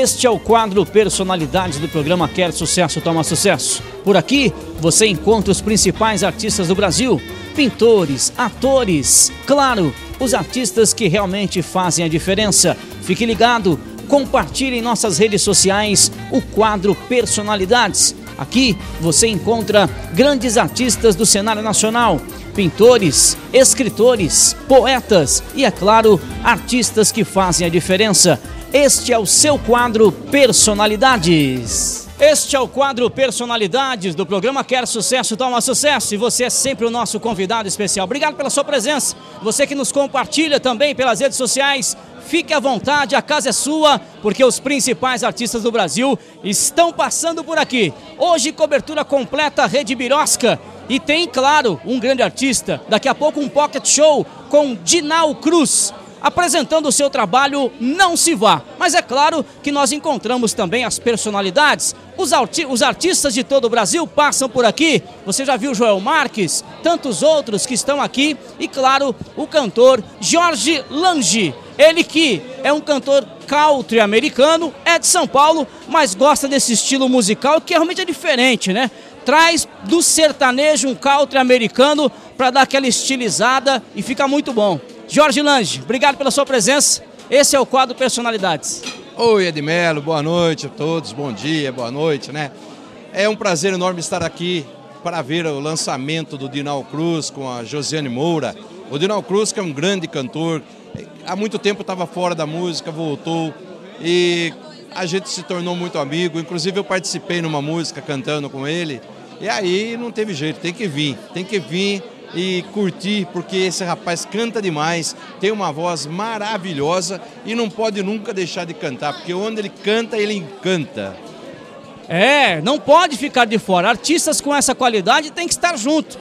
Este é o quadro Personalidades do programa Quer Sucesso Toma Sucesso. Por aqui você encontra os principais artistas do Brasil, pintores, atores, claro, os artistas que realmente fazem a diferença. Fique ligado, compartilhe em nossas redes sociais o quadro Personalidades. Aqui você encontra grandes artistas do cenário nacional, pintores, escritores, poetas e, é claro, artistas que fazem a diferença. Este é o seu quadro Personalidades. Este é o quadro Personalidades do programa Quer Sucesso, Toma Sucesso. E você é sempre o nosso convidado especial. Obrigado pela sua presença. Você que nos compartilha também pelas redes sociais. Fique à vontade, a casa é sua, porque os principais artistas do Brasil estão passando por aqui. Hoje, cobertura completa Rede Birosca. E tem, claro, um grande artista. Daqui a pouco, um pocket show com Dinal Cruz apresentando o seu trabalho Não Se Vá. Mas é claro que nós encontramos também as personalidades. Os, arti os artistas de todo o Brasil passam por aqui. Você já viu Joel Marques, tantos outros que estão aqui. E claro, o cantor Jorge Lange. Ele que é um cantor country americano, é de São Paulo, mas gosta desse estilo musical que realmente é diferente, né? Traz do sertanejo um country americano para dar aquela estilizada e fica muito bom. Jorge Lange, obrigado pela sua presença. Esse é o quadro Personalidades. Oi, Edmelo, boa noite a todos, bom dia, boa noite, né? É um prazer enorme estar aqui para ver o lançamento do Dinal Cruz com a Josiane Moura. O Dinal Cruz, que é um grande cantor, há muito tempo estava fora da música, voltou e a gente se tornou muito amigo. Inclusive, eu participei numa música cantando com ele. E aí não teve jeito, tem que vir, tem que vir e curtir, porque esse rapaz canta demais, tem uma voz maravilhosa e não pode nunca deixar de cantar, porque onde ele canta, ele encanta. É, não pode ficar de fora. Artistas com essa qualidade tem que estar junto.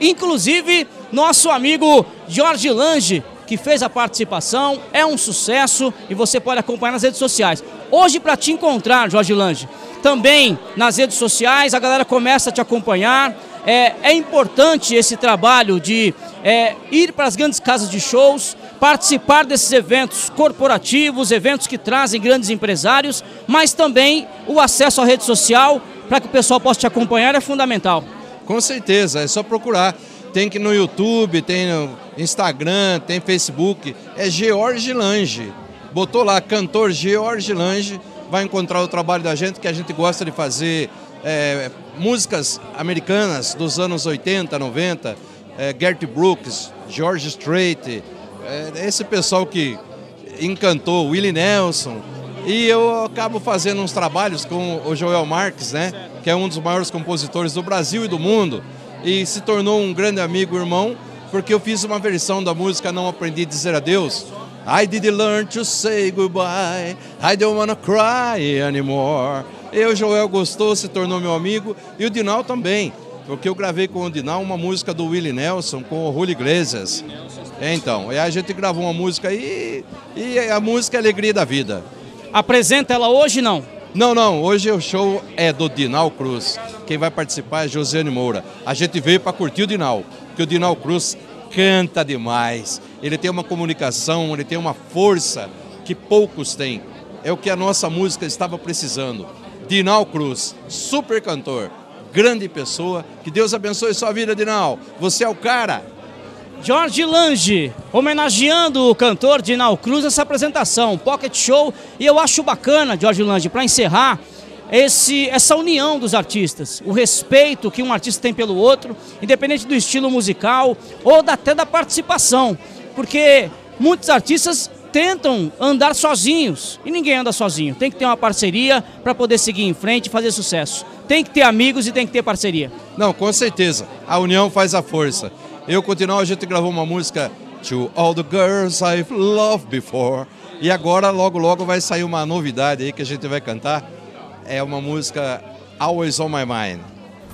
Inclusive, nosso amigo Jorge Lange, que fez a participação, é um sucesso e você pode acompanhar nas redes sociais. Hoje, para te encontrar, Jorge Lange, também nas redes sociais, a galera começa a te acompanhar é, é importante esse trabalho de é, ir para as grandes casas de shows, participar desses eventos corporativos, eventos que trazem grandes empresários, mas também o acesso à rede social para que o pessoal possa te acompanhar é fundamental. Com certeza, é só procurar. Tem que no YouTube, tem no Instagram, tem Facebook. É George Lange. Botou lá, cantor George Lange, vai encontrar o trabalho da gente, que a gente gosta de fazer é, músicas americanas dos anos 80, 90, é, Gert Brooks, George Strait, é, esse pessoal que encantou, Willie Nelson. E eu acabo fazendo uns trabalhos com o Joel Marques, né, que é um dos maiores compositores do Brasil e do mundo, e se tornou um grande amigo, irmão, porque eu fiz uma versão da música Não Aprendi a Dizer Adeus. I did learn to say goodbye, I don't wanna cry anymore. Eu, Joel gostou, se tornou meu amigo e o Dinal também, porque eu gravei com o Dinal uma música do Willie Nelson com o Julio Iglesias. Então, e a gente gravou uma música aí e a música é a alegria da vida. Apresenta ela hoje não? Não, não, hoje o show é do Dinal Cruz. Quem vai participar é Josiane Moura. A gente veio para curtir o Dinal, porque o Dinal Cruz canta demais. Ele tem uma comunicação, ele tem uma força que poucos têm. É o que a nossa música estava precisando. Dinal Cruz, super cantor, grande pessoa. Que Deus abençoe sua vida, Dinal. Você é o cara. Jorge Lange, homenageando o cantor Dinal Cruz nessa apresentação, Pocket Show. E eu acho bacana, Jorge Lange, para encerrar, esse, essa união dos artistas, o respeito que um artista tem pelo outro, independente do estilo musical ou até da participação. Porque muitos artistas tentam andar sozinhos e ninguém anda sozinho. Tem que ter uma parceria para poder seguir em frente e fazer sucesso. Tem que ter amigos e tem que ter parceria. Não, com certeza. A união faz a força. Eu continuo, a gente gravou uma música To All the Girls I've Loved Before. E agora, logo, logo, vai sair uma novidade aí que a gente vai cantar. É uma música Always On My Mind.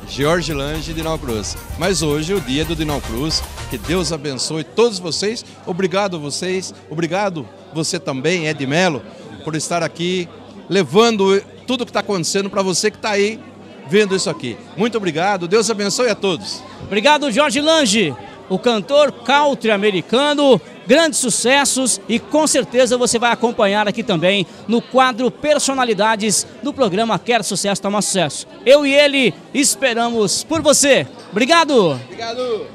Jorge Lange e Dinal Cruz. Mas hoje é o dia do Dinal Cruz. Que Deus abençoe todos vocês. Obrigado vocês. Obrigado você também, Ed Melo, por estar aqui levando tudo que está acontecendo para você que está aí vendo isso aqui. Muito obrigado. Deus abençoe a todos. Obrigado, Jorge Lange, o cantor country americano grandes sucessos e com certeza você vai acompanhar aqui também no quadro Personalidades do programa Quer Sucesso, Toma Sucesso. Eu e ele esperamos por você. Obrigado! Obrigado!